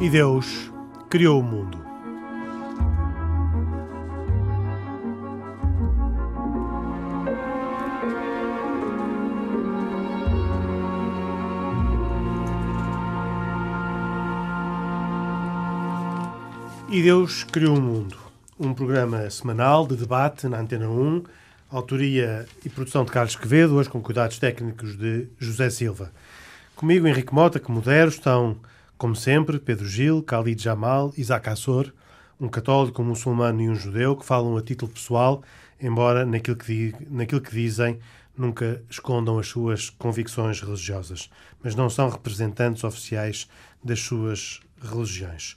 E Deus criou o mundo. E Deus criou o mundo. Um programa semanal de debate na Antena 1, autoria e produção de Carlos Quevedo, hoje com cuidados técnicos de José Silva. Comigo, Henrique Mota, que modero, estão, como sempre, Pedro Gil, Khalid Jamal, Isaac Assor, um católico, um muçulmano e um judeu que falam a título pessoal, embora naquilo que, naquilo que dizem nunca escondam as suas convicções religiosas, mas não são representantes oficiais das suas religiões.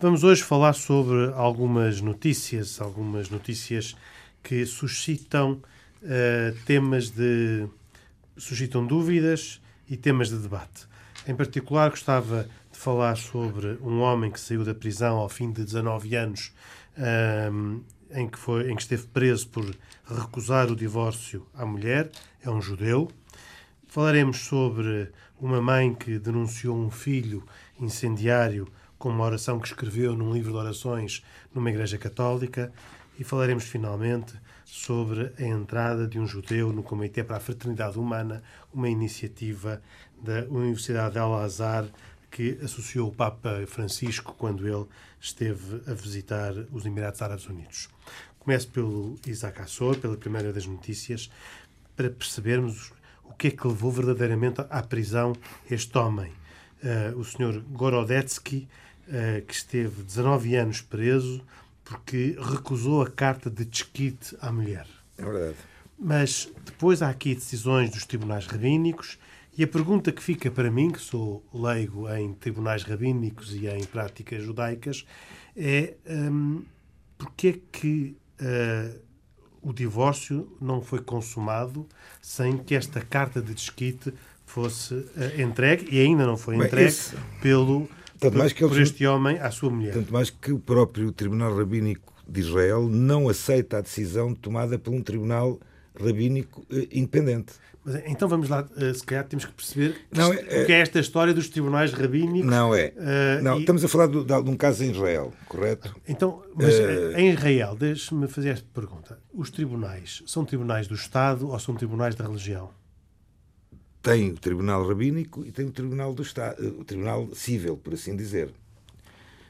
Vamos hoje falar sobre algumas notícias, algumas notícias que suscitam uh, temas de suscitam dúvidas e temas de debate. Em particular, gostava de falar sobre um homem que saiu da prisão ao fim de 19 anos, um, em, que foi, em que esteve preso por recusar o divórcio à mulher, é um judeu. Falaremos sobre uma mãe que denunciou um filho incendiário com uma oração que escreveu num livro de orações numa igreja católica e falaremos finalmente sobre a entrada de um judeu no Comitê para a Fraternidade Humana, uma iniciativa da Universidade de Al-Azhar que associou o Papa Francisco quando ele esteve a visitar os Emirados Árabes Unidos. Começo pelo Isaac Assor, pela primeira das notícias, para percebermos o que é que levou verdadeiramente à prisão este homem. Uh, o senhor Gorodetsky, uh, que esteve 19 anos preso porque recusou a carta de desquite à mulher. É verdade. Mas depois há aqui decisões dos tribunais rabínicos e a pergunta que fica para mim, que sou leigo em tribunais rabínicos e em práticas judaicas, é um, porque é que uh, o divórcio não foi consumado sem que esta carta de desquite fosse uh, entregue e ainda não foi entregue pelo tanto mais que por este homem à sua mulher. Tanto mais que o próprio Tribunal Rabínico de Israel não aceita a decisão tomada por um tribunal rabínico eh, independente. Mas, então vamos lá, eh, se calhar temos que perceber não, é, o que é esta história dos tribunais rabínicos. Não é. Uh, não, e... Estamos a falar de, de, um caso em Israel, correto? Então, mas uh... em Israel, deixe-me fazer esta pergunta. Os tribunais são tribunais do Estado ou são tribunais da religião? tem o Tribunal Rabínico e tem o Tribunal do Estado, o Tribunal Civil, por assim dizer.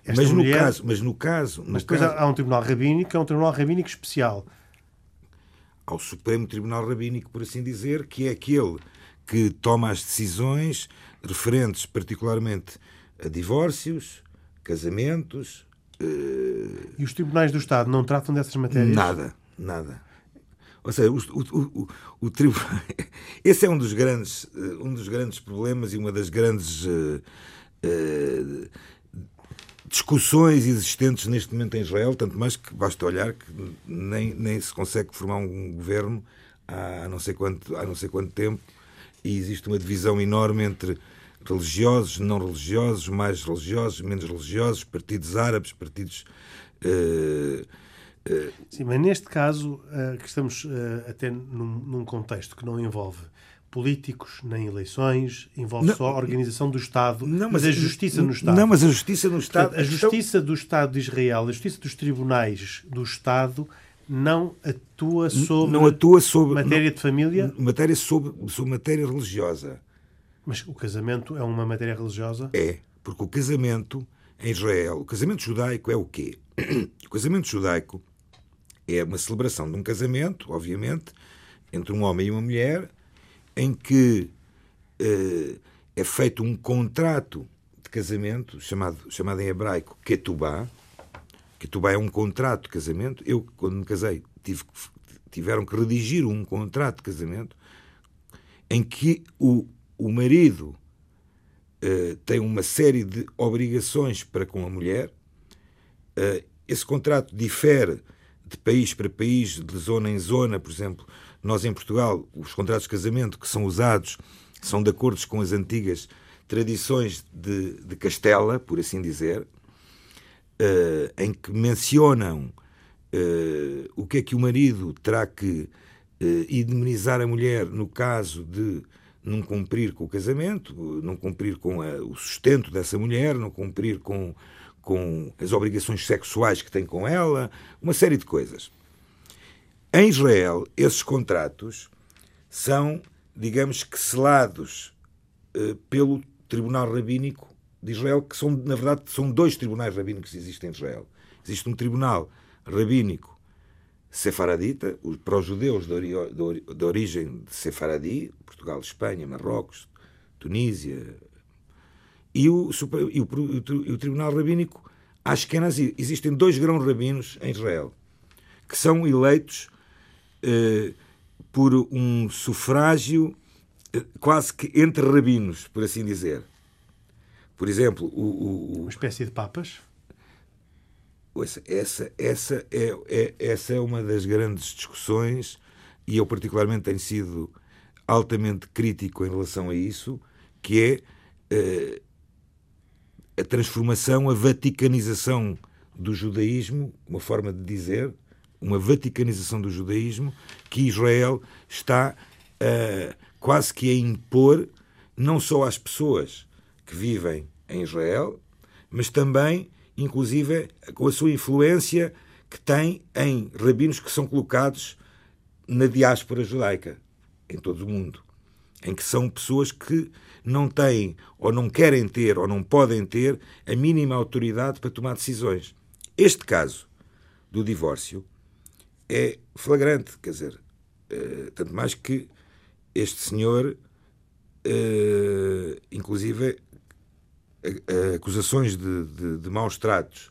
Esta mas, mulher... no caso, mas no caso. Mas depois caso... há um Tribunal Rabínico, que é um Tribunal Rabínico especial. Ao Supremo Tribunal Rabínico, por assim dizer, que é aquele que toma as decisões referentes particularmente a divórcios, casamentos. Uh... E os tribunais do Estado não tratam dessas matérias? Nada, nada. Ou seja, o, o, o, o tribunal. Esse é um dos grandes, eh, um dos grandes problemas e uma das grandes uh, uh, discussões existentes neste momento em Israel, tanto mais que basta olhar que nem, nem se consegue formar um governo há não sei quanto, há não sei quanto tempo e existe uma divisão enorme entre religiosos, não religiosos, mais religiosos, menos religiosos, partidos árabes, partidos. Uh, Sim, mas neste caso, uh, que estamos uh, até num, num, contexto que não envolve políticos, nem eleições, envolve não, só a organização do Estado, não, mas, mas, a justiça no Estado. Não, mas a justiça no Estado. Portanto, a justiça do Estado de Israel, a justiça dos tribunais do Estado não atua sobre, não atua sobre matéria de família? Matéria sobre, sobre matéria religiosa. Mas o casamento é uma matéria religiosa? É, porque o casamento em Israel, o casamento judaico é o quê? O casamento judaico é uma celebração de um casamento, obviamente, entre um homem e uma mulher, em que uh, é feito um contrato de casamento, chamado, chamado em hebraico ketubá. Ketubá é um contrato de casamento. Eu, quando me casei, tive, tiveram que redigir um contrato de casamento em que o, o marido uh, tem uma série de obrigações para com a mulher. Uh, esse contrato difere de país para país, de zona em zona, por exemplo, nós em Portugal, os contratos de casamento que são usados são de acordo com as antigas tradições de, de Castela, por assim dizer, uh, em que mencionam uh, o que é que o marido terá que uh, indemnizar a mulher no caso de não cumprir com o casamento, não cumprir com a, o sustento dessa mulher, não cumprir com, com as obrigações sexuais que tem com ela, uma série de coisas. Em Israel, esses contratos são, digamos que, selados eh, pelo Tribunal Rabínico de Israel, que são, na verdade, são dois tribunais rabínicos que existem em Israel. Existe um tribunal rabínico sefaradita, para os judeus de, ori de origem de sefaradi, Portugal, Espanha, Marrocos, Tunísia, e o, e o, o, Tribunal Rabínico Ashkenazi. Existem dois grãos rabinos em Israel, que são eleitos por um sufrágio eh, quase que entre rabinos, por assim dizer. Por exemplo, o, o, uma espécie de papas. Essa, essa, essa, é, é, essa é uma das grandes discussões e eu particularmente tenho sido altamente crítico em relação a isso, que é uh, a transformação, a vaticanização do judaísmo, uma forma de dizer, uma vaticanização do judaísmo, que Israel está uh, quase que a impor não só às pessoas que vivem em Israel, mas também, inclusive, com a sua influência que tem em rabinos que são colocados na diáspora judaica, em todo o mundo, em que são pessoas que não têm, ou não querem ter, ou não podem ter a mínima autoridade para tomar decisões. Este caso do divórcio é flagrante, quer dizer, uh, tanto mais que este senhor, uh, inclusive, acusações de, de, de, maus tratos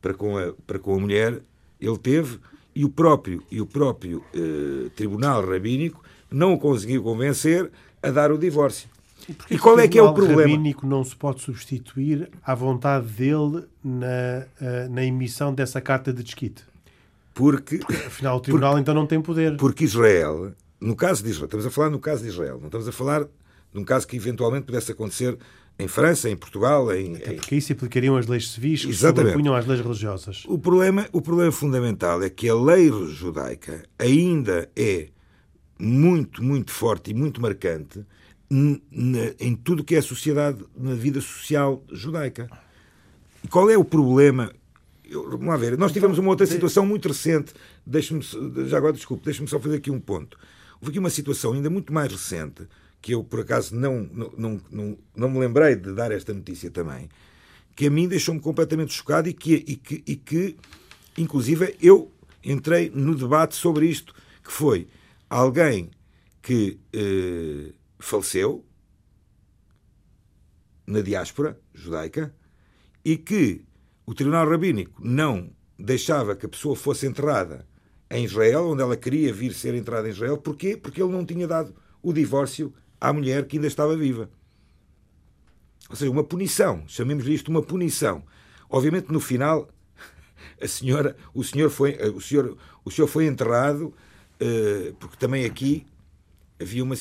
para com, a, para com a mulher, ele teve, e o próprio, e o próprio uh, Tribunal Rabínico não o conseguiu convencer a dar o divórcio. E, e qual é que é o problema? O rabínico não se pode substituir à vontade dele na, na emissão dessa carta de desquite? Porque, porque afinal, o tribunal porque, então não tem poder. Porque Israel, no caso de Israel, estamos a falar no caso de Israel, não estamos a falar de um caso que eventualmente pudesse acontecer em França, em Portugal, em. Até porque isso implicariam as leis civis que Exatamente. sobrepunham às leis religiosas. O problema, o problema fundamental é que a lei judaica ainda é muito, muito forte e muito marcante em tudo que é a sociedade, na vida social judaica. E qual é o problema? Eu, vamos lá ver. Nós tivemos uma outra situação muito recente. Deixe-me, já agora, desculpe, deixe-me só fazer aqui um ponto. Houve aqui uma situação ainda muito mais recente que eu por acaso não, não, não, não, não me lembrei de dar esta notícia também, que a mim deixou-me completamente chocado e que, e, que, e que, inclusive, eu entrei no debate sobre isto, que foi alguém que eh, faleceu na diáspora judaica e que o Tribunal Rabínico não deixava que a pessoa fosse enterrada em Israel, onde ela queria vir ser enterrada em Israel. Porquê? Porque ele não tinha dado o divórcio à mulher que ainda estava viva. Ou seja, uma punição, chamemos-lhe isto uma punição. Obviamente, no final, a senhora, o senhor foi, o senhor, o senhor foi enterrado, uh, porque também aqui havia uma.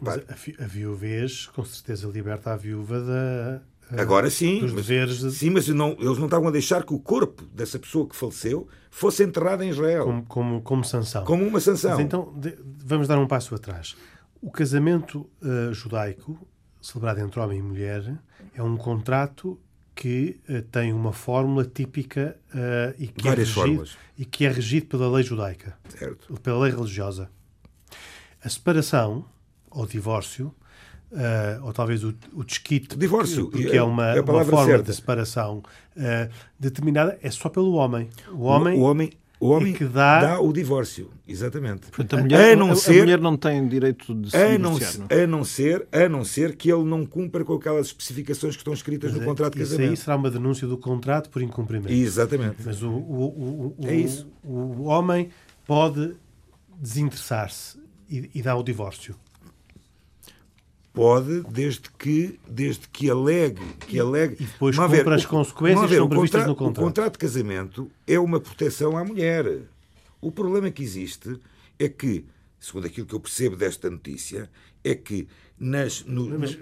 Mas a, a viuvez, com certeza, liberta a viúva da. Eh, Agora sim, dos mas, deveres de... sim, mas não, eles não estavam a deixar que o corpo dessa pessoa que faleceu fosse enterrado em Israel. Como, como, como sanção. Como uma sanção. Mas então, de, vamos dar um passo atrás. O casamento uh, judaico, celebrado entre homem e mulher, é um contrato que uh, tem uma fórmula típica uh, e, que é Várias é regido, fórmulas. e que é regido pela lei judaica, certo. pela lei religiosa. A separação ou divórcio, ou talvez o, o desquite, divórcio, porque é, é uma, é uma forma certa. de separação determinada, é só pelo homem. O homem, o, o homem o homem que dá... dá... o divórcio, exatamente. Portanto, a mulher, a não a, ser, a mulher não tem direito de se a não, a não ser A não ser que ele não cumpra com aquelas especificações que estão escritas Mas no é, contrato de casamento. Isso aí será uma denúncia do contrato por incumprimento. Exatamente. Mas o, o, o, é isso. o homem pode desinteressar-se e, e dar o divórcio. Pode, desde que, desde que alegue. Que alegue. E depois compra ver, as consequências que são previstas no contrato. O contrato de casamento é uma proteção à mulher. O problema que existe é que, segundo aquilo que eu percebo desta notícia, é que nas, no, Mas,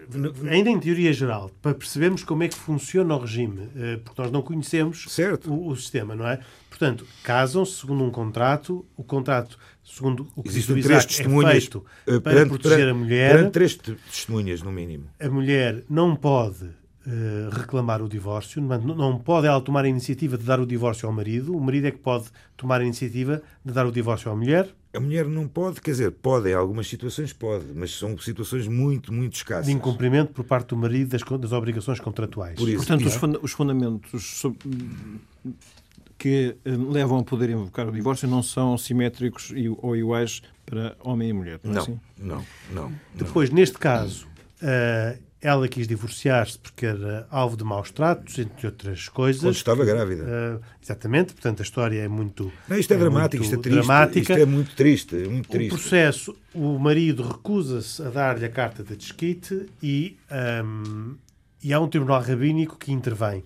ainda em teoria geral, para percebermos como é que funciona o regime, eh, porque nós não conhecemos o, o, sistema, não é? Portanto, casam-se segundo um contrato, o contrato, segundo o que Existem diz o três Isaac, testemunhas, é feito uh, para proteger perante, a mulher. três testemunhas, no mínimo. A mulher não pode reclamar o divórcio, não, não pode ela tomar a iniciativa de dar o divórcio ao marido, o marido é que pode tomar a iniciativa de dar o divórcio à mulher, a mulher não pode, quer dizer, pode, em algumas situações pode, mas são situações muito, muito escassas. De incumprimento por parte do marido das, das obrigações contratuais. Por isso, Portanto, os, funda os, fundamentos que eh, levam a poder invocar o divórcio não são simétricos ou iguais para homem e mulher. Não, é assim? não, não, não, Depois, neste caso, uh, ela quis divorciar-se porque era alvo de maus tratos, entre outras coisas. Quando estava grávida. Uh, exatamente, portanto a história é muito. Não, isto é, é dramático, isto é triste. Dramática. Isto é muito triste. É muito triste. O processo, o marido recusa-se a dar-lhe a carta de desquite e, um, e há um tribunal rabínico que intervém.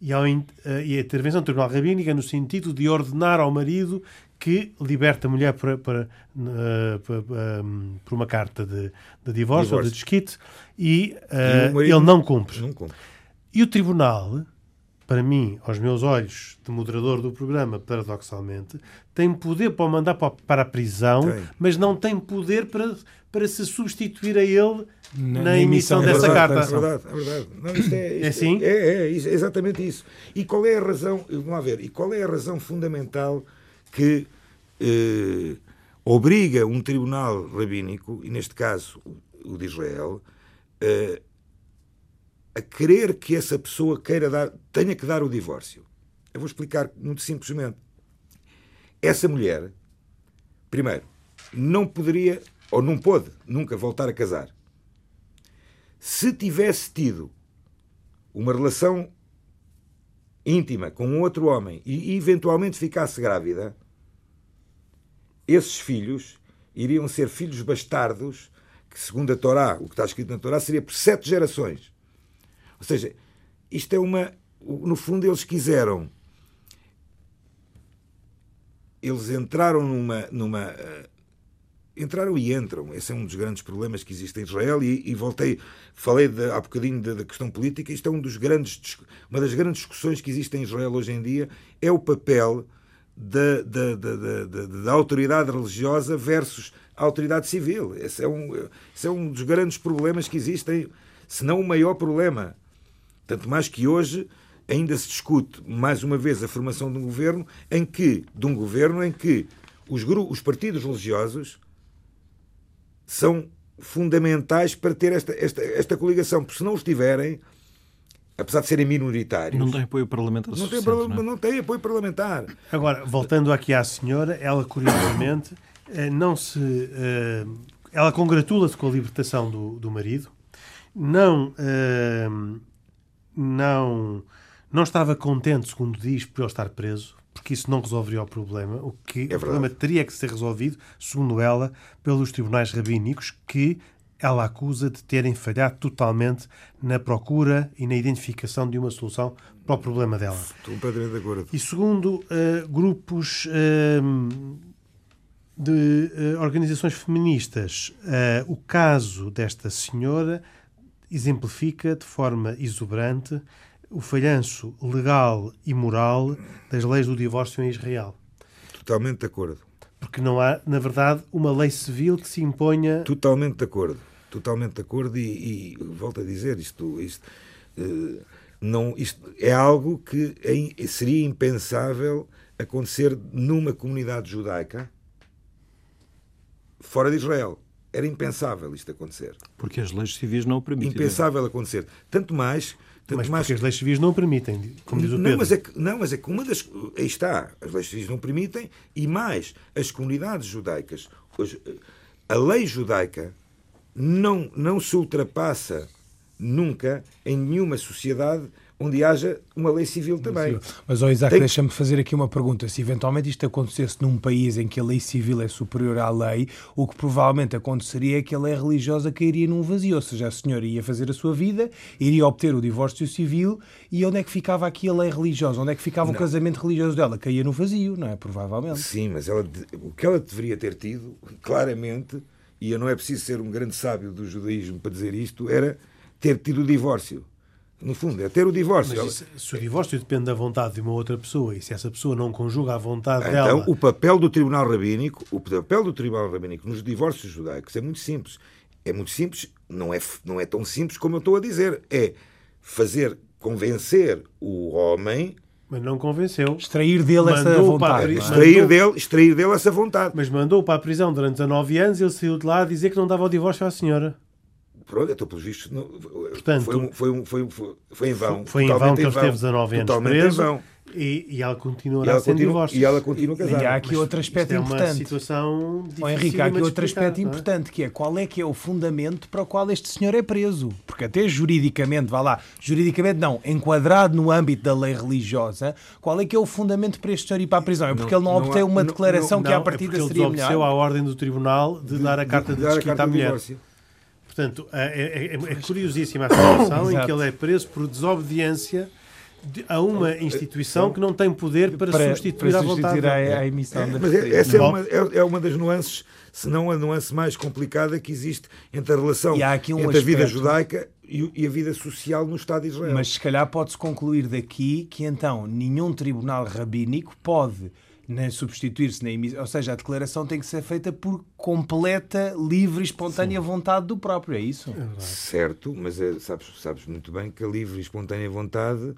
E, há, uh, e a intervenção do tribunal rabínico é no sentido de ordenar ao marido que liberta a mulher por, por, uh, por, um, por uma carta de, de divórcio, divórcio, ou de desquite e, uh, e ele não cumpre. não cumpre. E o tribunal, para mim, aos meus olhos de moderador do programa, paradoxalmente, tem poder para o mandar para a prisão, tem. mas não tem poder para, para se substituir a ele na, na emissão, emissão dessa é carta. É verdade, é verdade. Não, isto é, isto é assim? É, é, é, exatamente isso. E qual é a razão, vamos lá ver, e qual é a razão fundamental que eh, obriga um tribunal rabínico, e neste caso o de Israel, eh, a querer que essa pessoa queira dar, tenha que dar o divórcio. Eu vou explicar muito simplesmente. Essa mulher, primeiro, não poderia ou não pôde nunca voltar a casar. Se tivesse tido uma relação íntima com outro homem e eventualmente ficasse grávida, esses filhos iriam ser filhos bastardos, que segundo a Torá, o que está escrito na Torá, seria por sete gerações. Ou seja, isto é uma. No fundo, eles quiseram. Eles entraram numa. numa uh, entraram e entram. Esse é um dos grandes problemas que existe em Israel. E, e voltei, falei de, há bocadinho da, questão política. Isto é um dos grandes, uma das grandes discussões que existem em Israel hoje em dia. É o papel da, da, da, da, autoridade religiosa versus a autoridade civil. Esse é, um, esse é um dos grandes problemas que existem, se não o maior problema. Tanto mais que hoje ainda se discute, mais uma vez, a formação de um governo em que, de um governo em que os, os partidos religiosos são fundamentais para ter esta, esta, esta coligação, porque se não os tiverem, apesar de serem minoritários. Não tem apoio parlamentar não tem, não, é? não tem apoio parlamentar. Agora, voltando aqui à senhora, ela curiosamente eh, não se. Eh, ela congratula-se com a libertação do, do marido, não. Eh, não. Não estava contente, segundo diz, por ele estar preso, porque isso não resolveria o problema. O que é o problema teria que ser resolvido, segundo ela, pelos tribunais rabínicos que ela acusa de terem falhado totalmente na procura e na identificação de uma solução para o problema dela. Estou completamente de acordo. E segundo uh, grupos uh, de uh, organizações feministas, o caso desta senhora exemplifica de forma exuberante o falhanço legal e moral das leis do divórcio em Israel. Totalmente de acordo. Porque não há, na verdade, uma lei civil que se imponha. Totalmente de acordo totalmente de acordo e, e volto a dizer isto, isto, uh, não, isto é algo que é, seria impensável acontecer numa comunidade judaica fora de Israel. Era impensável isto acontecer. Porque as leis civis não o permitem. Impensável acontecer. Tanto mais. Mas as leis civis não permitem, como diz o Pedro. Não, mas é que, não, mas é que uma das. Aí está. As leis civis não permitem e mais, as comunidades judaicas. A lei judaica não, não se ultrapassa nunca em nenhuma sociedade onde haja uma lei civil também. Mas, oh, Isaac, Tem... deixa-me fazer aqui uma pergunta. Se eventualmente isto acontecesse num país em que a lei civil é superior à lei, o que provavelmente aconteceria é que a lei religiosa cairia num vazio. Ou seja, a senhora ia fazer a sua vida, iria obter o divórcio civil e onde é que ficava aqui a lei religiosa? Onde é que ficava não. o casamento religioso dela? Caía no vazio, não é? Provavelmente. Sim, mas ela, o que ela deveria ter tido, claramente, e eu não é preciso ser um grande sábio do judaísmo para dizer isto, era ter tido o divórcio. No fundo, é ter o divórcio. Mas isso, se o divórcio depende da vontade de uma outra pessoa e se essa pessoa não conjuga a vontade então, dela. o papel do Tribunal Rabínico, o papel do Tribunal Rabínico nos divórcios judaicos é muito simples. É muito simples, não é, não é tão simples como eu estou a dizer. É fazer convencer o homem Mas não convenceu. Extrair dele essa Mandou para a vontade. pri- não é? extrair Mandou- dele, extrair dele essa vontade. Mas mandou para a prisão durante 19 anos e ele saiu de lá a dizer que não dava o divórcio à senhora. Pronto, então, pelos vistos, não- Portanto, foi, um- foi, um- foi, um- foi, foi em vão. Foi em vão que ele esteve 19 anos Totalmente preso em vão. e, e ela E continuará ela, sem continua, divórcio. e ela continua E casada. há aqui outro aspecto Isto é uma importante. situação Ó, Henrique, há aqui de outro aspecto não é? importante, que é qual é que é o fundamento para o qual este senhor é preso. Porque até juridicamente, vá lá, juridicamente não, enquadrado no âmbito da lei religiosa, qual é que é o fundamento para este senhor ir para a prisão? É porque Não- ele não não obteve uma não- declaração que à Não, é partida ele seria melhor. à ordem do tribunal de, dar a carta de, dar a desquite carta à de mulher. divórcio. Portanto, é, é- é- é curiosíssima a situação em que ele é preso por desobediência de- a uma instituição que não tem poder para, Para- substituir para a vontade. a, a emissão da Mas é- essa é uma, é, é uma das nuances, se não a nuance mais complicada que existe entre a relação E há aqui um entre a vida aspecto- judaica e, e a vida social no Estado de Israel. Mas se calhar pode-se concluir daqui que então nenhum tribunal rabínico pode nem substituir-se na emissão, ou seja, a declaração tem que ser feita por completa, livre e espontânea vontade do próprio, é isso? Certo, mas é- sabes, sabes muito bem que a livre e espontânea vontade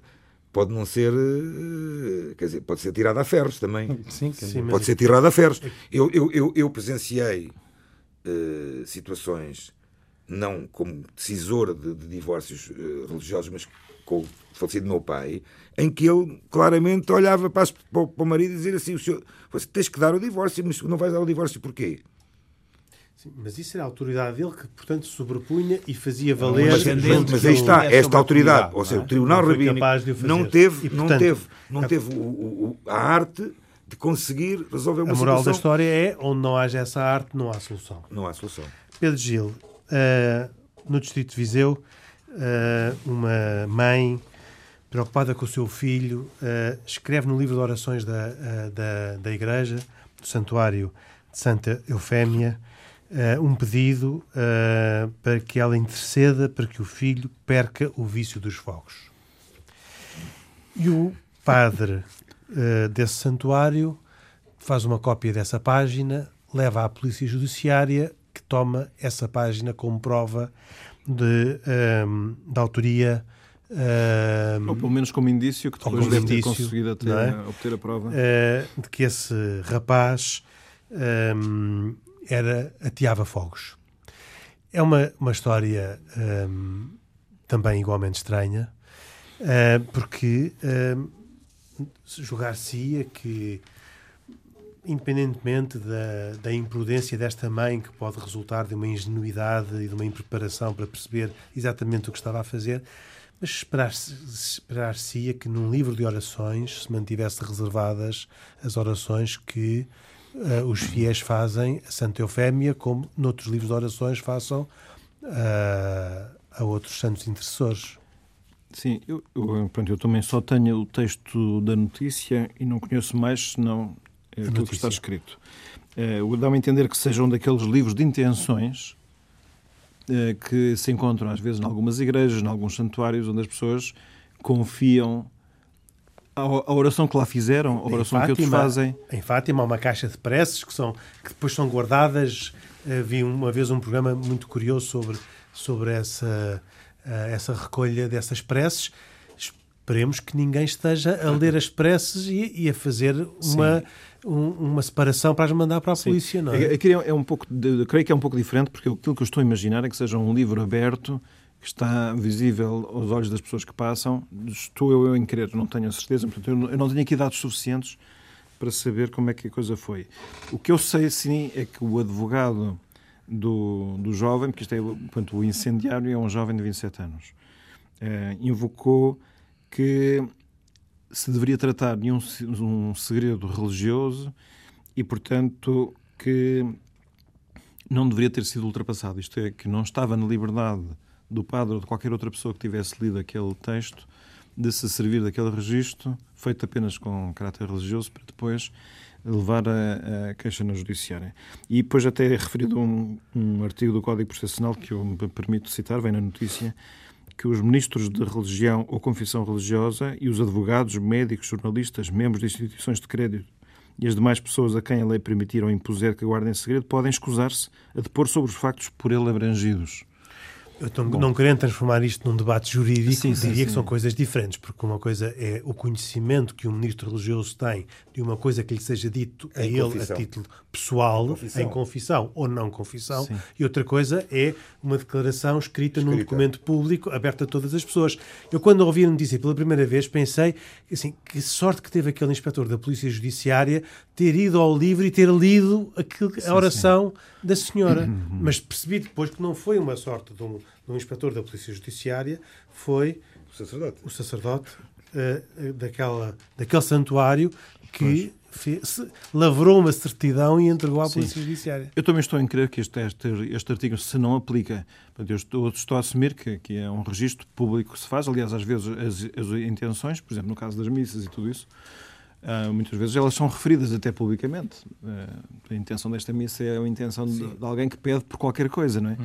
pode não ser, eh, quer dizer, pode ser tirada a ferros também. Sim, Sim, mas Pode ser tirada a ferros. Eu, eu, eu, eu presenciei eh, situações, não como decisor de, de divórcios eh, religiosos, mas com o falecido meu pai, em que ele claramente olhava para, as- para o- para o marido e dizia assim: o senhor, você tens que dar o divórcio, mas não vais dar o divórcio porquê? Sim, mas isso era a autoridade dele que, portanto, sobrepunha e fazia valer. Mas, mas que aí está, é esta autoridade, ou seja, não é? o Tribunal Não Rabínico o não teve, E, não portanto, teve, não a- teve o- o- o- a arte de conseguir resolver uma A moral da situação. história é onde não haja essa arte, não há solução. Não há solução. Pedro Gil, eh, no Distrito de Viseu, eh, uma mãe preocupada com o seu filho eh, escreve no livro de orações da, eh, da, da Igreja, do Santuário de Santa Eufémia, eh, um pedido para que ela interceda para que o filho perca o vício dos fogos. E o padre desse santuário faz uma cópia dessa página, leva à polícia judiciária que toma essa página como prova de, ehm, da autoria ehm, Ou pelo menos como indício que depois deve ter indício, conseguido até é? obter a prova. eh, de que esse rapaz ehm, era, ateava fogos. É uma, uma história também igualmente estranha, eh, porque ehm, julgar-se-ia que, independentemente da, da imprudência desta mãe, que pode resultar de uma ingenuidade e de uma impreparação para perceber exatamente o que estava a fazer, mas esperar-se- esperar-se-ia que num livro de orações se mantivesse reservadas as orações que eh, os fiéis fazem a Santa Eufémia, como noutros livros de orações façam ah, a outros santos intercessores. Sim, eu, eu, pronto, eu também só tenho o texto da notícia e não conheço mais senão aquilo que está escrito. É, o Dá-me a entender que seja um daqueles livros de intenções é, que se encontram às vezes em algumas igrejas, em alguns santuários, onde as pessoas confiam a, oração que lá fizeram, a oração que outros Fátima- fazem. Em Fátima há uma caixa de preces que, são, que depois são guardadas. Eh, Vi uma vez um programa muito curioso sobre, sobre essa, eh, essa recolha dessas preces. Esperemos que ninguém esteja a ler as preces e, e a fazer uma, um- uma separação para as mandar para a polícia, não é? Aqui é, é um pouco, de- creio que é um pouco diferente, porque aquilo que eu estou a imaginar é que seja um livro aberto, que está visível aos olhos das pessoas que passam. Estou eu em querer, não tenho a certeza, portanto, eu não- eu não tenho aqui dados suficientes para saber como é que a coisa foi. O que eu sei, sim, é que o advogado do, do jovem, porque isto é, portanto, o incendiário é um jovem de 27 anos, eh, invocou que se deveria tratar de um, um segredo religioso e, portanto, que não deveria ter sido ultrapassado. Isto é, que não estava na liberdade do padre ou de qualquer outra pessoa que tivesse lido aquele texto de se servir daquele registro, feito apenas com caráter religioso, para depois levar a, a queixa na judiciária. E depois até é referido um, um artigo do Código Processual que eu me permito citar, vem na notícia, que os ministros de religião ou confissão religiosa e os advogados, médicos, jornalistas, membros de instituições de crédito e as demais pessoas a quem a lei permitir ou impuser que guardem segredo podem escusar-se a depor sobre os factos por ele abrangidos. Eu tô, não querendo transformar isto num debate jurídico, Sim, sim, diria que sim. são coisas diferentes, porque uma coisa é o conhecimento que um ministro religioso tem de uma coisa que lhe seja dito a ele confissão. a título pessoal, Confissão. em confissão ou não confissão, Sim. e outra coisa é uma declaração escrita, num Escrita. documento público aberto a todas as pessoas. Eu, quando ouvi a notícia pela primeira vez, pensei assim, que sorte que teve aquele inspetor da Polícia Judiciária ter ido ao livro e ter lido aquilo, a oração da senhora. Mas percebi depois que não foi uma sorte de um, de um inspetor da Polícia Judiciária, foi O sacerdote. o sacerdote eh, daquela, daquele santuário que fe- se- lavrou uma certidão e entregou à Sim. Polícia Judiciária. Eu também estou em crer que este, este, este artigo se não aplica. Eu estou, estou a assumir que, que é um registro público que se faz. Aliás, às vezes as, as intenções, por exemplo, no caso das missas e tudo isso, ah, muitas vezes elas são referidas até publicamente. Ah, a intenção desta missa é a intenção de, de alguém que pede por qualquer coisa, não é?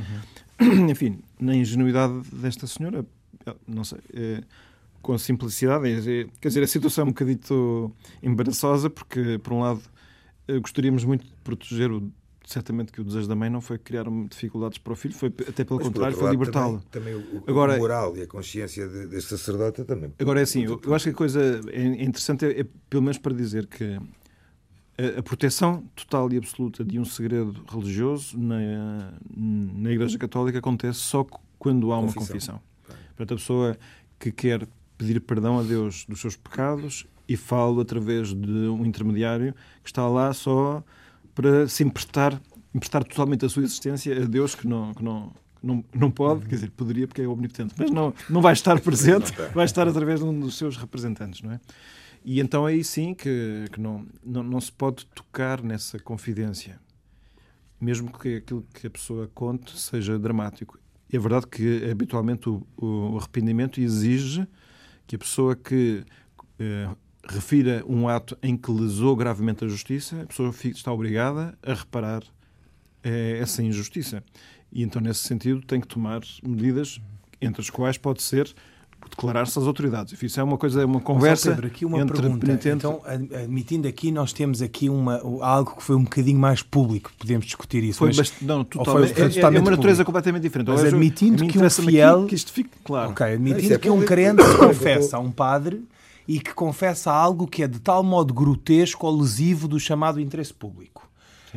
Enfim, na ingenuidade desta senhora, não sei, eh, com simplicidade, quer dizer, a situação é um bocadito embaraçosa, porque, por um lado, eh, gostaríamos muito de proteger o. Certamente que o desejo da mãe não foi criar dificuldades para o filho, foi até pelo Mas, contrário, foi libertá-lo. Também, também o, o Agora- moral e a consciência de- deste sacerdote também. Agora é assim, eu, eu acho que a coisa é interessante, é, é pelo menos para dizer que a, a proteção total e absoluta de um segredo religioso na, na Igreja Católica acontece só quando há uma Confissão. confissão. Portanto, a pessoa que quer pedir perdão a Deus dos seus pecados e fala através de um intermediário que está lá só para se emprestar, emprestar totalmente a sua existência a Deus que não, que não, não, não pode, quer dizer, poderia porque é omnipotente, mas não, não vai estar presente, vai estar através de um dos seus representantes, não é? E então aí sim que, que não, não, não se pode tocar nessa confidência, mesmo que aquilo que a pessoa conte seja dramático. É verdade que habitualmente o, o arrependimento exige que a pessoa que eh, refira um ato em que lesou gravemente a justiça, a pessoa está obrigada a reparar eh, essa injustiça. E então, nesse sentido, tem que tomar medidas, entre as quais pode ser declarar-se às autoridades. Isso é uma coisa, é uma conversa Pedro, aqui uma entre pergunta. Então, ad- admitindo aqui, nós temos aqui uma, algo que foi um bocadinho mais público, podemos discutir isso. Foi mas, bast... Não, totalmente. foi é- totalmente é uma natureza público. completamente diferente. Mas admitindo que um fiel- que isto fique claro. Ok, Isso admitindo é que um crente confessa a um padre e que confessa algo que é de tal modo grotesco ou lesivo do chamado interesse público.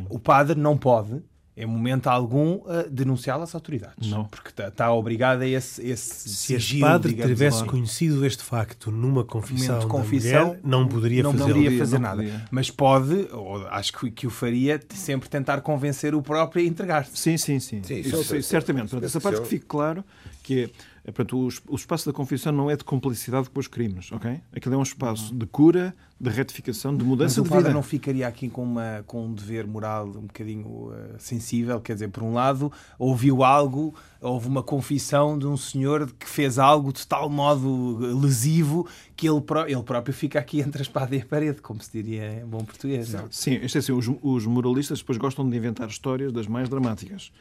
O padre não pode, em momento algum, eh, denunciá-lo às autoridades. Não. Porque está, está obrigado a esse, esse Se este sigilo, padre digamos tivesse assim. conhecido este facto numa confissão, confissão, mulher, não poderia não poderia Não fazer podia, nada. não podia. Mas pode, ou acho que, que o faria, sempre tentar convencer o próprio a entregar-se. Sim, sim, sim. Sim, Isso, isso é sim, outra- certamente. Portanto, essa parte é- que fique claro que é, é, portanto, o, o espaço da confissão não é de complicidade com os crimes, ok? Aquilo é um espaço de cura, de retificação, de Mas mudança o de vida. não ficaria aqui com, uma, com um dever moral um bocadinho eh, sensível, quer dizer, por um lado, ouviu algo, houve uma confissão de um senhor que fez algo de tal modo lesivo que ele, ele próprio fica aqui entre a espada e a parede, como se diria em bom português. não é? Sim, isto é assim, os, os moralistas depois gostam de inventar histórias das mais dramáticas.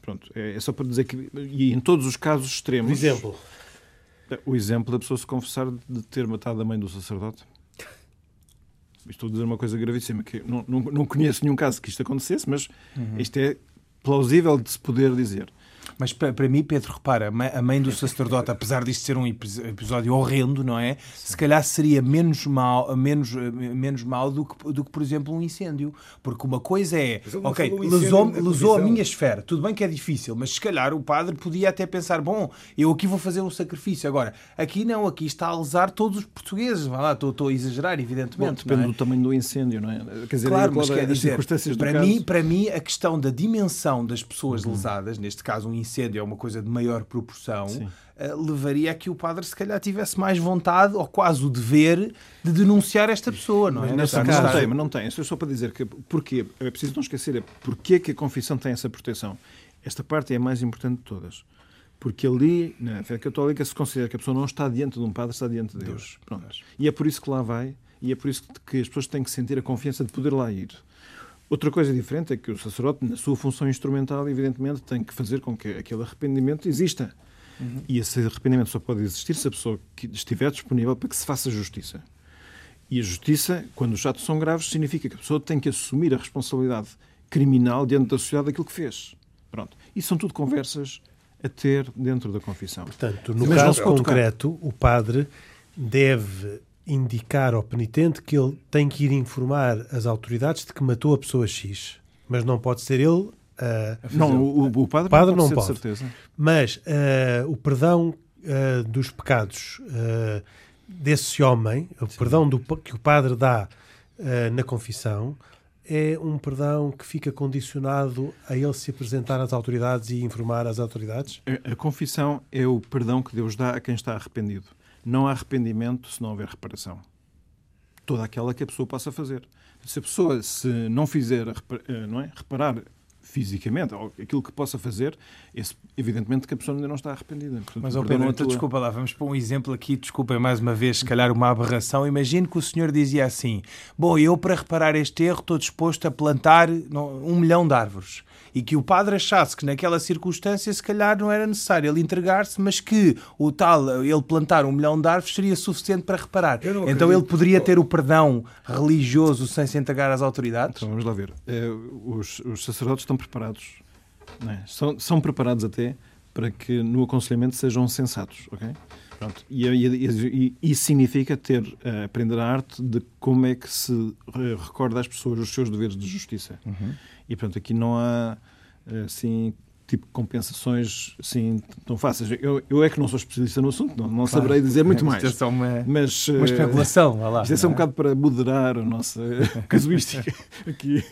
Pronto, é, é só para dizer que, e em todos os casos extremos, Por exemplo, o exemplo da pessoa se confessar de ter matado a mãe do sacerdote. Estou a dizer uma coisa gravíssima, que não, não, não conheço nenhum caso que isto acontecesse, mas isto é plausível de se poder dizer. Mas para, para mim, Pedro, repara, a mãe- do sacerdote, apesar disto ser um epi- episódio horrendo, não é? Se calhar seria menos mau, menos, menos mau do, que, do que, por exemplo, um incêndio. Porque uma coisa é, ok, lesou, lesou a minha esfera, tudo bem que é difícil, mas se calhar o padre podia até pensar, bom, eu aqui vou fazer um sacrifício. Agora, aqui não, aqui está a lesar todos os portugueses. Vá lá, estou, estou a exagerar, Bom, evidentemente. depende não é? do tamanho do incêndio, não é? Quer dizer, Claro, mas quer dizer, para caso- mim, para mim, a questão da dimensão das pessoas Uhum. lesadas, neste caso um incêndio é uma coisa de maior proporção, eh, levaria a que o padre se calhar tivesse mais vontade ou quase o dever de denunciar esta pessoa, não é? Mas Neste não, caso. não tem, mas não tem. Isto é só para dizer que porquê, é preciso não esquecer é porquê que a confissão tem essa proteção. Esta parte é a mais importante de todas. Porque ali, na fé católica, se considera que a pessoa não está diante de um padre, está diante de Deus. Pronto. E é por isso que lá vai, e é por isso que as pessoas têm que sentir a confiança de poder lá ir. Outra coisa diferente é que o sacerdote, na sua função instrumental, evidentemente, tem que fazer com que aquele arrependimento exista. Uhum. E esse arrependimento só pode existir se a pessoa estiver disponível para que se faça justiça. E a justiça, quando os atos são graves, significa que a pessoa tem que assumir a responsabilidade criminal diante da sociedade daquilo que fez. Pronto. E são tudo conversas a ter dentro da confissão. Portanto, no Mas caso concreto, o padre deve indicar ao penitente que ele tem que ir informar as autoridades de que matou a pessoa X. Mas não pode ser ele Uh, não, o, o, padre, o padre não, pode, não pode. certeza. Mas uh, o perdão uh, dos pecados desse homem, o Sim. perdão do, que o padre dá na confissão, é um perdão que fica condicionado a ele se apresentar às autoridades e informar as autoridades? A, a confissão é o perdão que Deus dá a quem está arrependido. Não há arrependimento se não houver reparação. Toda aquela que a pessoa possa fazer. Se a pessoa se não fizer não é, reparar fisicamente, ou aquilo que possa fazer, esse, evidentemente que a pessoa ainda não está arrependida. Portanto, Mas, oh Pedro, então, desculpa lá, vamos pôr um exemplo aqui, desculpem mais uma vez, se calhar uma aberração. Imagino que o senhor dizia assim: Bom, eu para reparar este erro estou disposto a plantar um milhão de árvores e que o padre achasse que naquela circunstância se calhar não era necessário ele entregar-se, mas que o tal, ele plantar um milhão de árvores seria suficiente para reparar. Então ele poderia ter o perdão religioso sem se entregar às autoridades? Então vamos lá ver. É, os, os, sacerdotes estão preparados, é? são, são preparados até para que no aconselhamento sejam sensatos, ok? Pronto. E, e, e, isso significa ter, uh, aprender a arte de como é que se recorda às pessoas os seus deveres de justiça. Uhum. E, portanto, aqui não há, assim, tipo compensações assim tão fáceis. Eu, eu é que não sou especialista no assunto, não, não claro. saberei dizer muito mais. Isto é só uma, mas, uma especulação. lá, isto é só um é? bocado para moderar a nossa casuística aqui.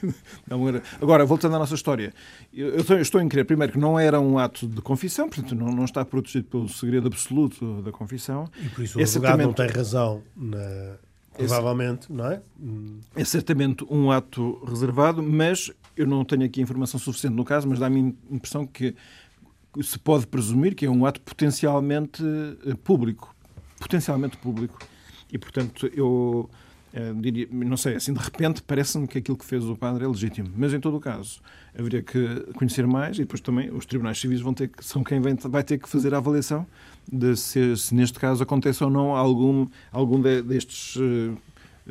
Agora, voltando à nossa história, eu estou, estou em crer, primeiro, que não era um ato de confissão, portanto, não, não está protegido pelo segredo absoluto da confissão. E por isso o é advogado certamente... não tem razão na Provavelmente, não é? É certamente um ato reservado, mas eu não tenho aqui informação suficiente no caso, mas dá-me a impressão que se pode presumir que é um ato potencialmente eh, público. Potencialmente público. E, portanto, eu diria, não sei, assim, de repente parece-me que aquilo que fez o padre é legítimo. Mas, em todo o caso, haveria que conhecer mais e depois também os tribunais civis vão ter que, são quem vai ter que fazer a avaliação de se, se neste caso acontece ou não algum, algum de, destes uh,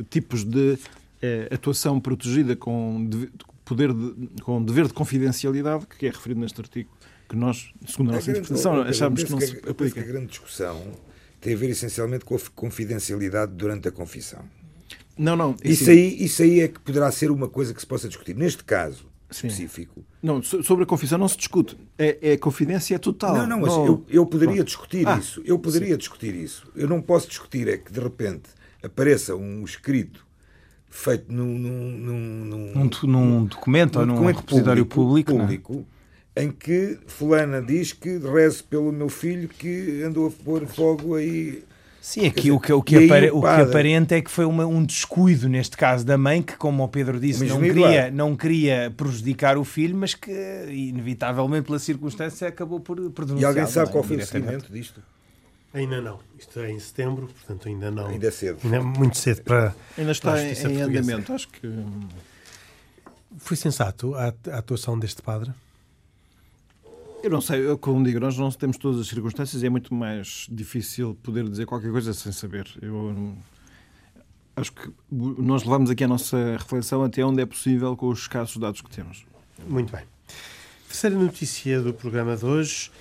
tipos de uh, atuação protegida com de, poder de, com dever de confidencialidade que é referido neste artigo que nós, segundo a nossa interpretação, achamos que não se aplica. Que a grande discussão tem a ver essencialmente com a confidencialidade durante a confissão. Não, não. Isso, assim, aí, isso aí é que poderá ser uma coisa que se possa discutir. Neste caso, Sim. específico. Não, sobre a confissão não se discute. É, é confidência total. Não, não, mas não... Eu, eu poderia discutir ah, isso. Eu poderia sim. discutir isso. Eu não posso discutir é que de repente apareça um escrito feito num, num, num, num, num documento ou num repositório público, público, público em que fulana diz que reze pelo meu filho que andou a pôr fogo aí Sim, aqui dizer, o que, o, que apare, o, o, que aparenta é que foi uma, um descuido, neste caso da mãe, que, como o Pedro disse, não queria, não queria prejudicar o filho, mas que, inevitavelmente, pela circunstância, acabou por, por denunciar. E alguém sabe qual foi o seguimento disto? Ainda não. Isto é em setembro, portanto ainda não. Ainda é cedo. Ainda é muito cedo para. Ainda está para em, em andamento, acho que. Foi sensato a, a atuação deste padre? Eu não sei, eu, como digo, nós não temos todas as circunstâncias e é muito mais difícil poder dizer qualquer coisa sem saber. Eu acho que nós levamos aqui a nossa reflexão até onde é possível com os escassos dados que temos. Muito bem. Terceira notícia do programa de hoje,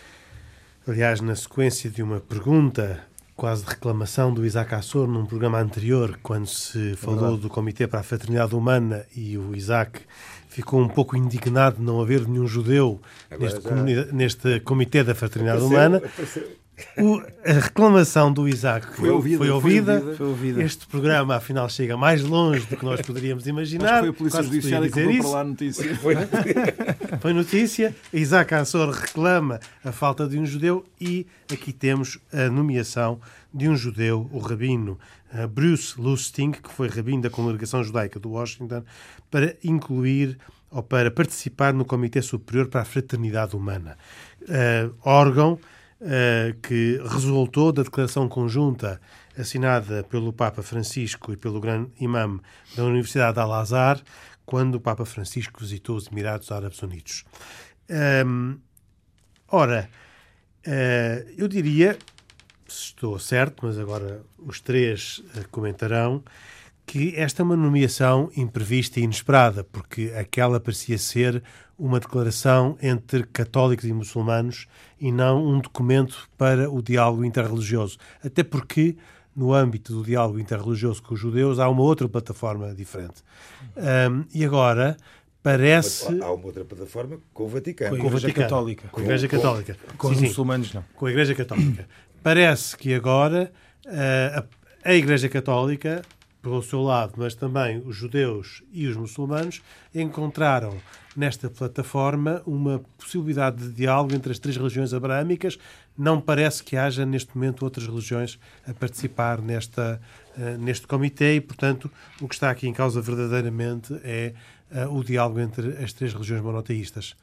aliás, na sequência de uma pergunta quase de reclamação do Isaac Assor num programa anterior, quando se falou do Comitê para a Fraternidade Humana e o Isaac ficou um pouco indignado de não haver nenhum judeu neste, já... neste Comitê da Fraternidade apareceu, Humana. Apareceu. O, a reclamação do Isaac foi, ouvida, foi, ouvida. foi, ouvida. Este programa, afinal, chega mais longe do que nós poderíamos imaginar. Acho foi a Polícia Judiciária que levou para lá a notícia. Foi, foi notícia. Isaac Ansor reclama a falta de um judeu e aqui temos a nomeação de um judeu, o rabino uh, Bruce Lustig, que foi rabino da Congregação Judaica de Washington, para incluir ou para participar no Comitê Superior para a Fraternidade Humana, uh, órgão uh, que resultou da declaração conjunta assinada pelo Papa Francisco e pelo grande imã da Universidade de Al-Azhar, quando o Papa Francisco visitou os Emirados Árabes Unidos. Um, ora, eu diria, se estou certo, mas agora os três uh, comentarão, que esta é uma nomeação imprevista e inesperada, porque aquela parecia ser uma declaração entre católicos e muçulmanos e não um documento para o diálogo interreligioso. Até porque, no âmbito do diálogo interreligioso com os judeus, há uma outra plataforma diferente. Um, e agora parece. Há uma outra plataforma com o Vaticano. Com a Igreja Católica. Com a Igreja Católica. Com, com os muçulmanos, não. Com a Igreja Católica. Parece que agora uh, a, Igreja Católica pelo seu lado, mas também os judeus e os muçulmanos, encontraram nesta plataforma uma possibilidade de diálogo entre as três religiões abraâmicas. Não parece que haja neste momento outras religiões a participar nesta, uh, neste comitê e, portanto, o que está aqui em causa verdadeiramente é uh, o diálogo entre as três religiões monoteístas.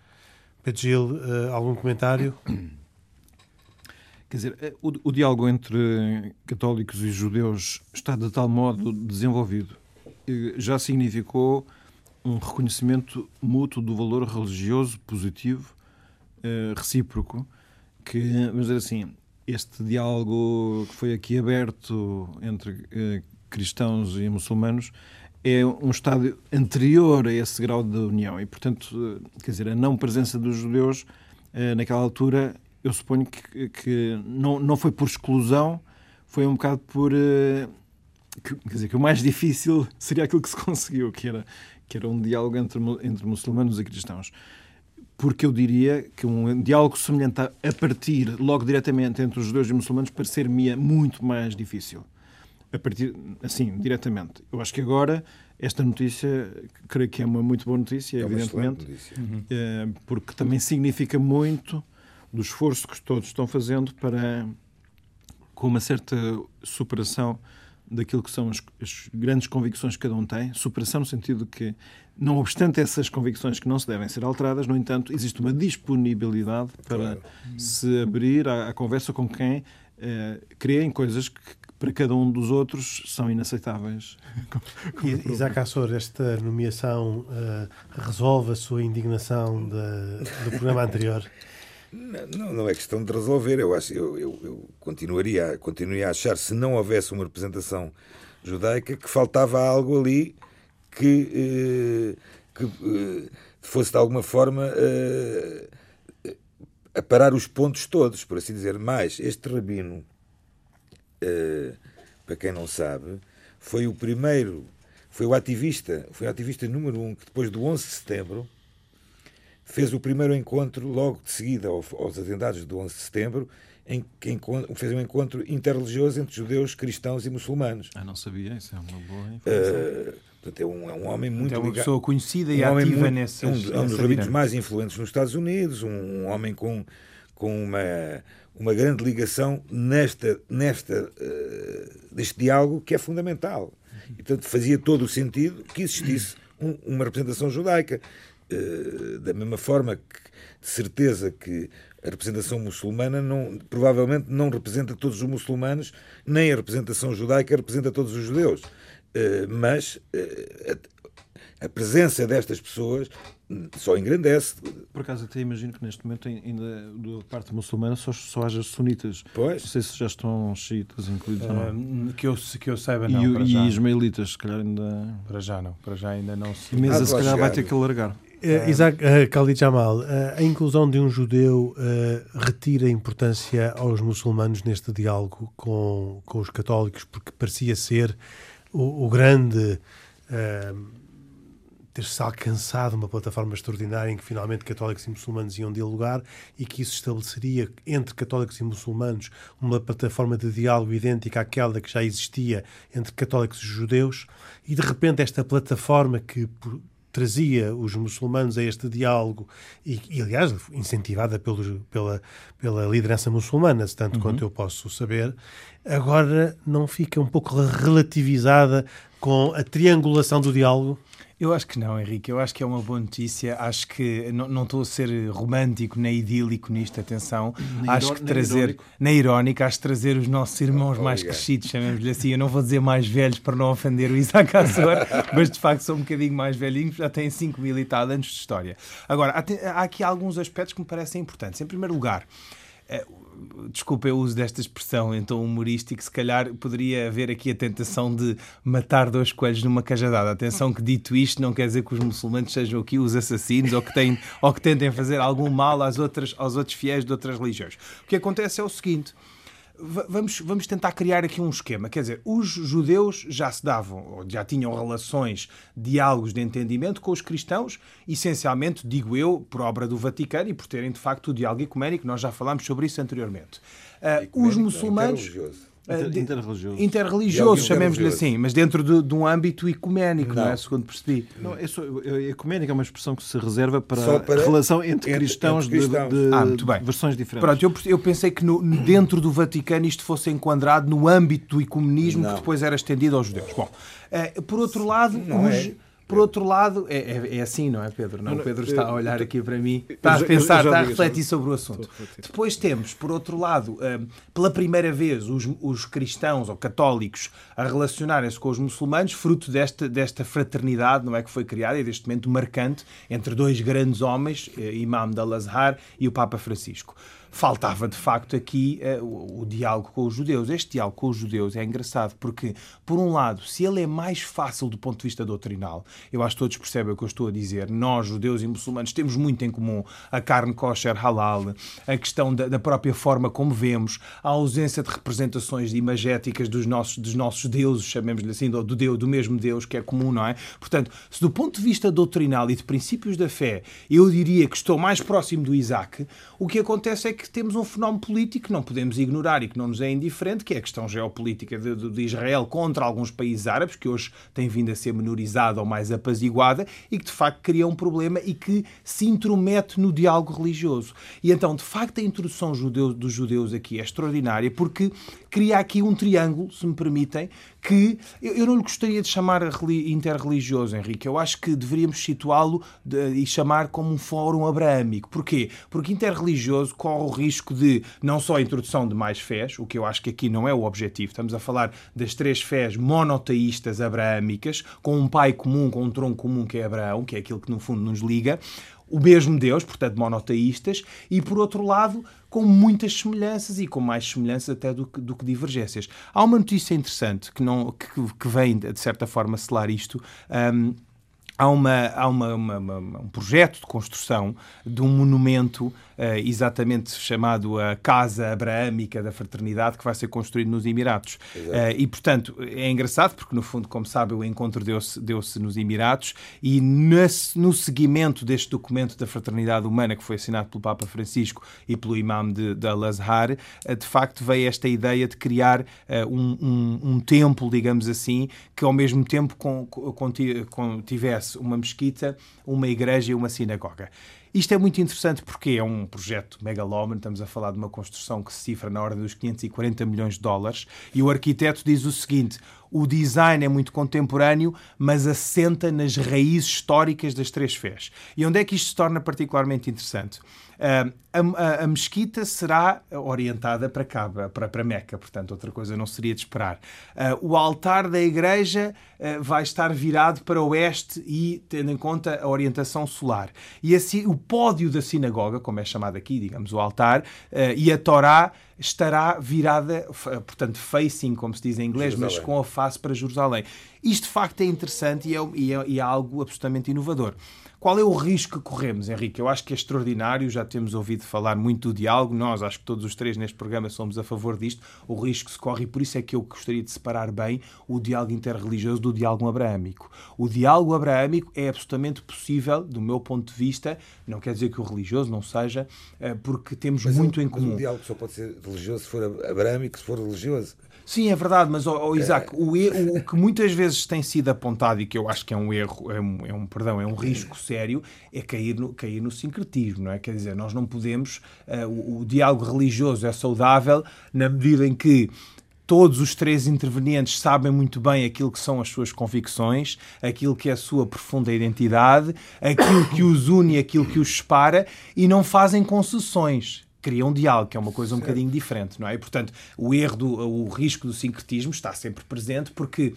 Pedro Gil, algum comentário? Quer dizer, eh, o, o, diálogo entre católicos e judeus está de tal modo desenvolvido, já significou um reconhecimento mútuo do valor religioso positivo, eh, recíproco, que, vamos dizer assim, este diálogo que foi aqui aberto entre eh, cristãos e muçulmanos é um estádio anterior a esse grau de união. E, portanto, quer dizer, a não presença dos judeus naquela altura eu suponho que, que não, não foi por exclusão, foi um bocado por. Uh, que, quer dizer, que o mais difícil seria aquilo que se conseguiu, que era, que era um diálogo entre, entre muçulmanos e cristãos. Porque eu diria que um diálogo semelhante a, a partir logo diretamente entre os judeus e muçulmanos parecer-me muito mais difícil. A partir, assim, diretamente. Eu acho que agora esta notícia, creio que é uma muito boa notícia, é evidentemente, notícia. Uhum. Porque também significa muito do esforço que todos estão fazendo para, com uma certa superação daquilo que são as, as, grandes convicções que cada um tem, superação no sentido de que, não obstante essas convicções que não se devem ser alteradas, no entanto, existe uma disponibilidade para claro. se abrir à, à, conversa com quem eh, crê em coisas que, para cada um dos outros são inaceitáveis. Isaac Assor, esta nomeação uh, resolve a sua indignação de, do programa anterior? Não, não é questão de resolver. Eu, acho, eu, eu, eu continuaria, continuaria a achar, se não houvesse uma representação judaica, que faltava algo ali que, eh, que eh, fosse de alguma forma eh, a parar os pontos todos, por assim dizer. Mas este rabino, para quem não sabe, foi o primeiro, foi o ativista, foi o ativista número um que depois do 11 de setembro fez o primeiro encontro logo de seguida aos atentados do 11 de setembro, em que fez um encontro interreligioso entre judeus, cristãos e muçulmanos. Ah, não sabia, isso é uma boa informação. Uh, portanto, é um, é um homem muito é uma ligado, pessoa conhecida e um ativa nesse é um, é um dos rabinos mais influentes nos Estados Unidos, um, um homem com, com uma, uma grande ligação nesta, nesta, uh, neste diálogo que é fundamental. E, portanto, fazia todo o sentido que existisse um, uma representação judaica. Eh, da mesma forma que, de certeza, que a representação muçulmana não, provavelmente não representa todos os muçulmanos, nem a representação judaica representa todos os judeus. Uh, mas uh, a, a, presença destas pessoas só engrandece. Por acaso, até imagino que neste momento, ainda da parte muçulmana, só, só haja sunitas. Pois. Não sei se já estão xiitas incluídos. Uh, que, eu, que eu saiba, não. E, e ismaelitas, se calhar ainda. Para já não. Para já ainda não se. A mesa, ah, se calhar, vai ter que alargar. Uh, Isaac uh, Khalid Jamal, uh, a inclusão de um judeu uh, retira importância aos muçulmanos neste diálogo com, com os católicos, porque parecia ser o, o grande ter-se alcançado uma plataforma extraordinária em que finalmente católicos e muçulmanos iam dialogar e que isso estabeleceria entre católicos e muçulmanos uma plataforma de diálogo idêntica àquela que já existia entre católicos e judeus. E de repente esta plataforma que trazia os muçulmanos a este diálogo e, e aliás, incentivada pelo, pela, pela liderança muçulmana, tanto uhum. quanto eu posso saber, agora não fica um pouco relativizada com a triangulação do diálogo? Eu acho que não, Henrique. Eu acho que é uma boa notícia. Acho que não, estou a ser romântico nem idílico nisto, atenção. Acho que trazer, nem irónico, acho que trazer os nossos irmãos mais Obrigado. crescidos, chamemos-lhe assim. Eu não vou dizer mais velhos para não ofender o Isaac Azor, mas de facto são um bocadinho mais velhinhos, já têm 5 mil e tal anos de história. Agora, há aqui alguns aspectos que me parecem importantes. Em primeiro lugar, eh, desculpa eu uso desta expressão em tom humorístico, se calhar poderia haver aqui a tentação de matar dois coelhos numa cajadada. Atenção que dito isto não quer dizer que os muçulmanos sejam aqui os assassinos ou que, têm, ou que tentem fazer algum mal às outras, aos outros fiéis de outras religiões. O que acontece é o seguinte... Va- Vamos, vamos tentar criar aqui um esquema. Quer dizer, os judeus já se davam, ou já tinham relações, diálogos de entendimento com os cristãos, essencialmente, digo eu, por obra do Vaticano e por terem de facto o diálogo ecuménico. Nós já falámos sobre isso anteriormente. Ah, os Ecuménico, muçulmanos. Interreligioso. de- interreligioso. Interreligioso, chamemos-lhe assim, mas dentro de, de um âmbito ecuménico, não, Não. é? Segundo percebi. Não, é só, é- ecuménica é uma expressão que se reserva para, para- a relação entre, entre- cristãos, entre cristãos. De, de Ah, muito bem. versões diferentes. Pronto, eu, eu pensei que no- dentro do Vaticano isto fosse enquadrado no âmbito do ecumenismo Não. que depois era estendido aos judeus. Bom, eh, por outro lado, Não os- é. Por outro lado, é, é- é assim, não é, Pedro? Não, o Pedro está a olhar aqui para mim, está a pensar, está a refletir sobre o assunto. Depois temos, por outro lado, eh, pela primeira vez, os, os cristãos ou católicos a relacionarem-se com os muçulmanos, fruto desta, desta fraternidade, não é que foi criada, e deste momento marcante entre dois grandes homens, eh, Imam de Al-Azhar e o Papa Francisco. Faltava, de facto, aqui eh, o, o diálogo com os judeus. Este diálogo com os judeus é engraçado porque, por um lado, se ele é mais fácil do ponto de vista doutrinal, eu acho que todos percebem o que eu estou a dizer. Nós, judeus e muçulmanos, temos muito em comum. A carne kosher halal, a questão da, da própria forma como vemos, a ausência de representações imagéticas dos nossos, dos nossos deuses, chamemos-lhe assim, do, do, Deus, do mesmo Deus que é comum, não é? Portanto, se do ponto de vista doutrinal e de princípios da fé, eu diria que estou mais próximo do Isaac, o que acontece é que temos um fenómeno político que não podemos ignorar e que não nos é indiferente, que é a questão geopolítica de, de- Israel contra alguns países árabes, que hoje tem vindo a ser menorizada ou mais apaziguada, e que de facto cria um problema e que se intromete no diálogo religioso. E então, de facto, a introdução judeu- dos judeus aqui é extraordinária porque cria aqui um triângulo, se me permitem, que eu, não lhe gostaria de chamar reli- interreligioso, Henrique. Eu acho que deveríamos situá-lo e chamar como um fórum abraâmico. Porquê? Porque interreligioso corre o risco de não só a introdução de mais fés, o que eu acho que aqui não é o objetivo. Estamos a falar das três fés monoteístas abraâmicas, com um pai comum, com um tronco comum que é Abraão, que é aquilo que no fundo nos liga o mesmo Deus, portanto monoteístas, e por outro lado com muitas semelhanças e com mais semelhanças até do que, do que divergências. Há uma notícia interessante que, não, que, que vem, de certa forma, selar isto. Hum, há, uma, há uma, uma- uma- um projeto de construção de um monumento eh, exatamente chamado a Casa Abraâmica da Fraternidade que vai ser construído nos Emiratos. Eh, e, portanto, é engraçado porque, no fundo, como sabe, o encontro deu-se deu nos Emiratos e nesse- no seguimento deste documento da Fraternidade Humana que foi assinado pelo Papa Francisco e pelo imam de, de Al-Azhar, eh, de facto veio esta ideia de criar um, um, um templo, digamos assim, que ao mesmo tempo con- conti- con- tivesse uma mesquita, uma igreja e uma sinagoga. Isto é muito interessante porque é um projeto megalómano, estamos a falar de uma construção que se cifra na ordem dos 540 milhões de dólares, e o arquiteto diz o seguinte: o design é muito contemporâneo, mas assenta nas raízes históricas das três fés. E onde é que isto se torna particularmente interessante? Ah, a, a- mesquita será orientada para cá, para, para Meca, portanto, outra coisa não seria de esperar. Ah, o altar da igreja ah, vai estar virado para o oeste e tendo em conta a orientação solar. E assim, o pódio da sinagoga, como é chamado aqui, digamos, o altar, e a Torá estará virada, portanto, facing, como se diz em inglês, mas Jerusalém. com a face para Jerusalém. Isto, de facto, é interessante e é, e é- e é algo absolutamente inovador. Qual é o risco que corremos, Henrique? Eu acho que é extraordinário, já temos ouvido falar muito do diálogo, nós, acho que todos os três neste programa somos a favor disto, o risco que se corre, e por isso é que eu gostaria de separar bem o diálogo interreligioso do diálogo abraâmico. O diálogo abraâmico é absolutamente possível, do meu ponto de vista, não quer dizer que o religioso não seja, eh, porque temos Mas muito o, em mas comum. o diálogo só pode ser religioso se for abrâmico, se for religioso. Sim, é verdade, mas ó, ó, Isaac, o, e- o que muitas vezes tem sido apontado e que eu acho que é um erro, é um, é um- perdão, é um risco sério, é cair no, cair no sincretismo, não é? Quer dizer, nós não podemos, eh, o, o diálogo religioso é saudável na medida em que todos os três intervenientes sabem muito bem aquilo que são as suas convicções, aquilo que é a sua profunda identidade, aquilo que os une aquilo que os separa e não fazem concessões criam um diálogo, que é uma coisa um bocadinho diferente, não é? E, portanto, o erro, do, o risco do sincretismo está sempre presente porque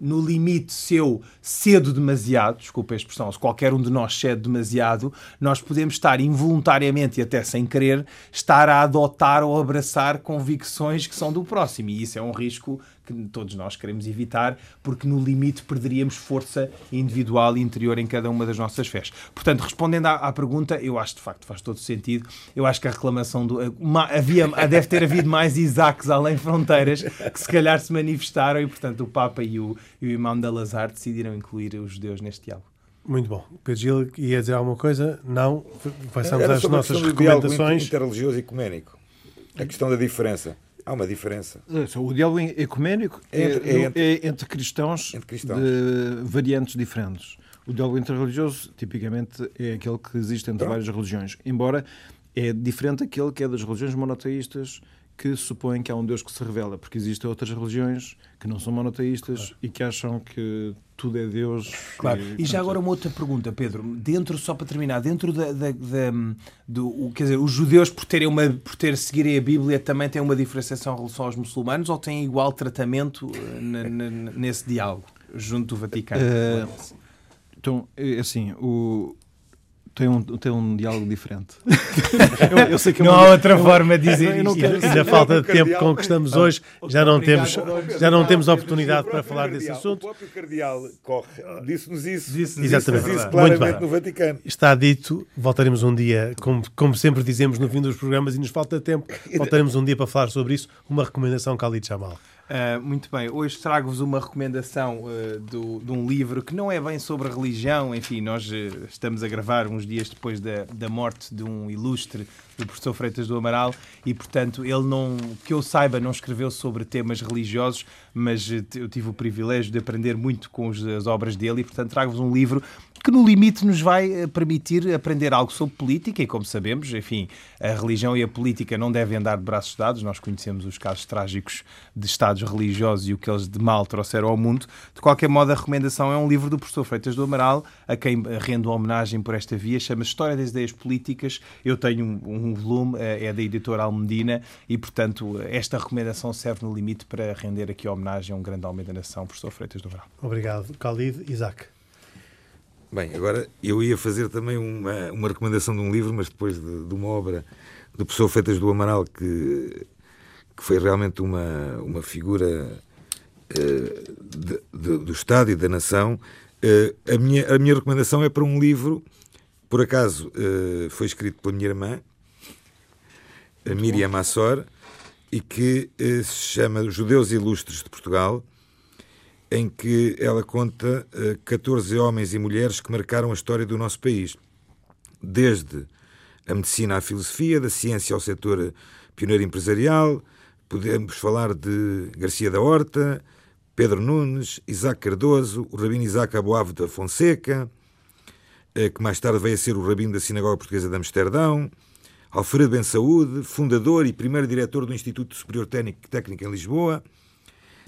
no limite, se eu cedo demasiado, desculpa a expressão, se qualquer um de nós cede demasiado, nós podemos estar involuntariamente e até sem querer, estar a adotar ou abraçar convicções que são do próximo. E isso é um risco que todos nós queremos evitar, porque no limite perderíamos força individual e interior em cada uma das nossas fés. Portanto, respondendo à, à pergunta, eu acho de facto faz todo sentido. Eu acho que a reclamação do. Uma, havia, deve ter havido mais Isaques além fronteiras que se calhar se manifestaram e, portanto, o Papa e o, e o Imam de Lazar decidiram incluir os judeus neste diálogo. Muito bom. Pedro Gil ia dizer alguma coisa? Não. Passamos às nossas recomendações. interreligioso e ecuménico. A questão da diferença. Há uma diferença. O diálogo ecuménico é, é, entre, é entre, cristãos entre, cristãos de variantes diferentes. O diálogo interreligioso, tipicamente, é aquele que existe entre várias religiões, embora é diferente daquele que é das religiões monoteístas que supõem que há um Deus que se revela, porque existem outras religiões que não são monoteístas claro. e que acham que tudo é Deus. Claro. E, e já agora uma outra pergunta, Pedro. Dentro, só para terminar, dentro da, da, da do, quer dizer, os judeus por terem uma, por ter seguirem a Bíblia também têm uma diferenciação em relação aos muçulmanos ou têm igual tratamento eh, nesse diálogo junto do Vaticano? Uh, então, é assim, o, tem um, tem um diálogo diferente. eu, eu sei que não há outra forma de dizer isso. E na falta de tempo com que estamos hoje, já não temos, já não temos oportunidade para falar desse assunto. O próprio Cardeal corre, disse-nos isso, disse Exatamente. Disse isso claramente no Vaticano. Está dito, voltaremos um dia, como, como sempre dizemos no fim dos programas, e nos falta tempo, voltaremos um dia para falar sobre isso. Uma recomendação, Khalid Jamal. Uh, muito bem, hoje trago-vos uma recomendação uh, do, de um livro que não é bem sobre religião, enfim, nós uh, estamos a gravar uns dias depois da, da morte de um ilustre do professor Freitas do Amaral e, portanto, ele não, que eu saiba, não escreveu sobre temas religiosos, mas eu tive o privilégio de aprender muito com as obras dele e, portanto, trago-vos um livro que no limite nos vai eh, permitir aprender algo sobre política e, como sabemos, enfim, a religião e a política não devem andar de braços dados. Nós conhecemos os casos trágicos de estados religiosos e o que eles de mal trouxeram ao mundo. De qualquer modo, a recomendação é um livro do professor Freitas do Amaral, a quem rendo homenagem por esta via, chama-se História das Ideias Políticas. Eu tenho um, um volume, eh, é da editora Almedina, e, portanto, esta recomendação serve no limite para render aqui homenagem a um grande homem da nação, professor Freitas do Amaral. Obrigado. Khalid Isaac. Bem, agora eu ia fazer também uma, uma recomendação de um livro, mas depois de, de uma obra do professor Feitas do Amaral, que, que foi realmente uma, uma figura uh, de, de, do Estado e da nação, uh, a, minha, a minha recomendação é para um livro, por acaso uh, foi escrito pela minha irmã, a Miriam Assor, e que se chama Judeus Ilustres de Portugal em que ela conta eh, 14 homens e mulheres que marcaram a história do nosso país, desde a medicina à filosofia, da ciência ao setor pioneiro empresarial. Podemos falar de Garcia da Horta, Pedro Nunes, Isaac Cardoso, o Rabino Isaac Aboavo da Fonseca, uh, que mais tarde veio a ser o Rabino da Sinagoga Portuguesa de Amsterdão, Alfredo Ben Saúde, fundador e primeiro diretor do Instituto Superior Técnico em Lisboa,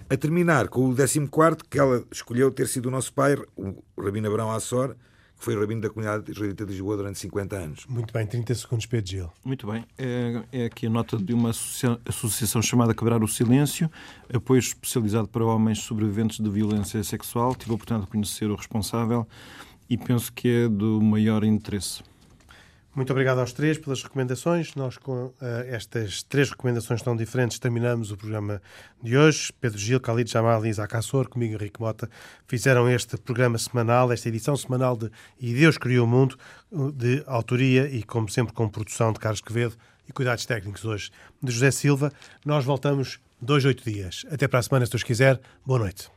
a terminar com o 14, que ela escolheu ter sido o nosso pai, o Rabino Abraão Assor, que foi o rabino da comunidade israelita de Lisboa durante 50 anos. Muito bem, 30 segundos, Pedro Gil. Muito bem. É, é aqui a nota de uma associação chamada Quebrar o Silêncio, apoio especializado para homens sobreviventes de violência sexual. Tive a oportunidade de conhecer o responsável e penso que é do maior interesse. Muito obrigado aos três pelas recomendações. Nós, com uh, estas três recomendações tão diferentes, terminamos o programa de hoje. Pedro Gil, Khalid Jamal e Isaac Assor, comigo Henrique Mota, fizeram este programa semanal, esta edição semanal de E Deus Criou o Mundo, de autoria e, como sempre, com produção de Carlos Quevedo e cuidados técnicos hoje de José Silva. Nós voltamos dois, oito dias. Até para a semana, se Deus quiser. Boa noite.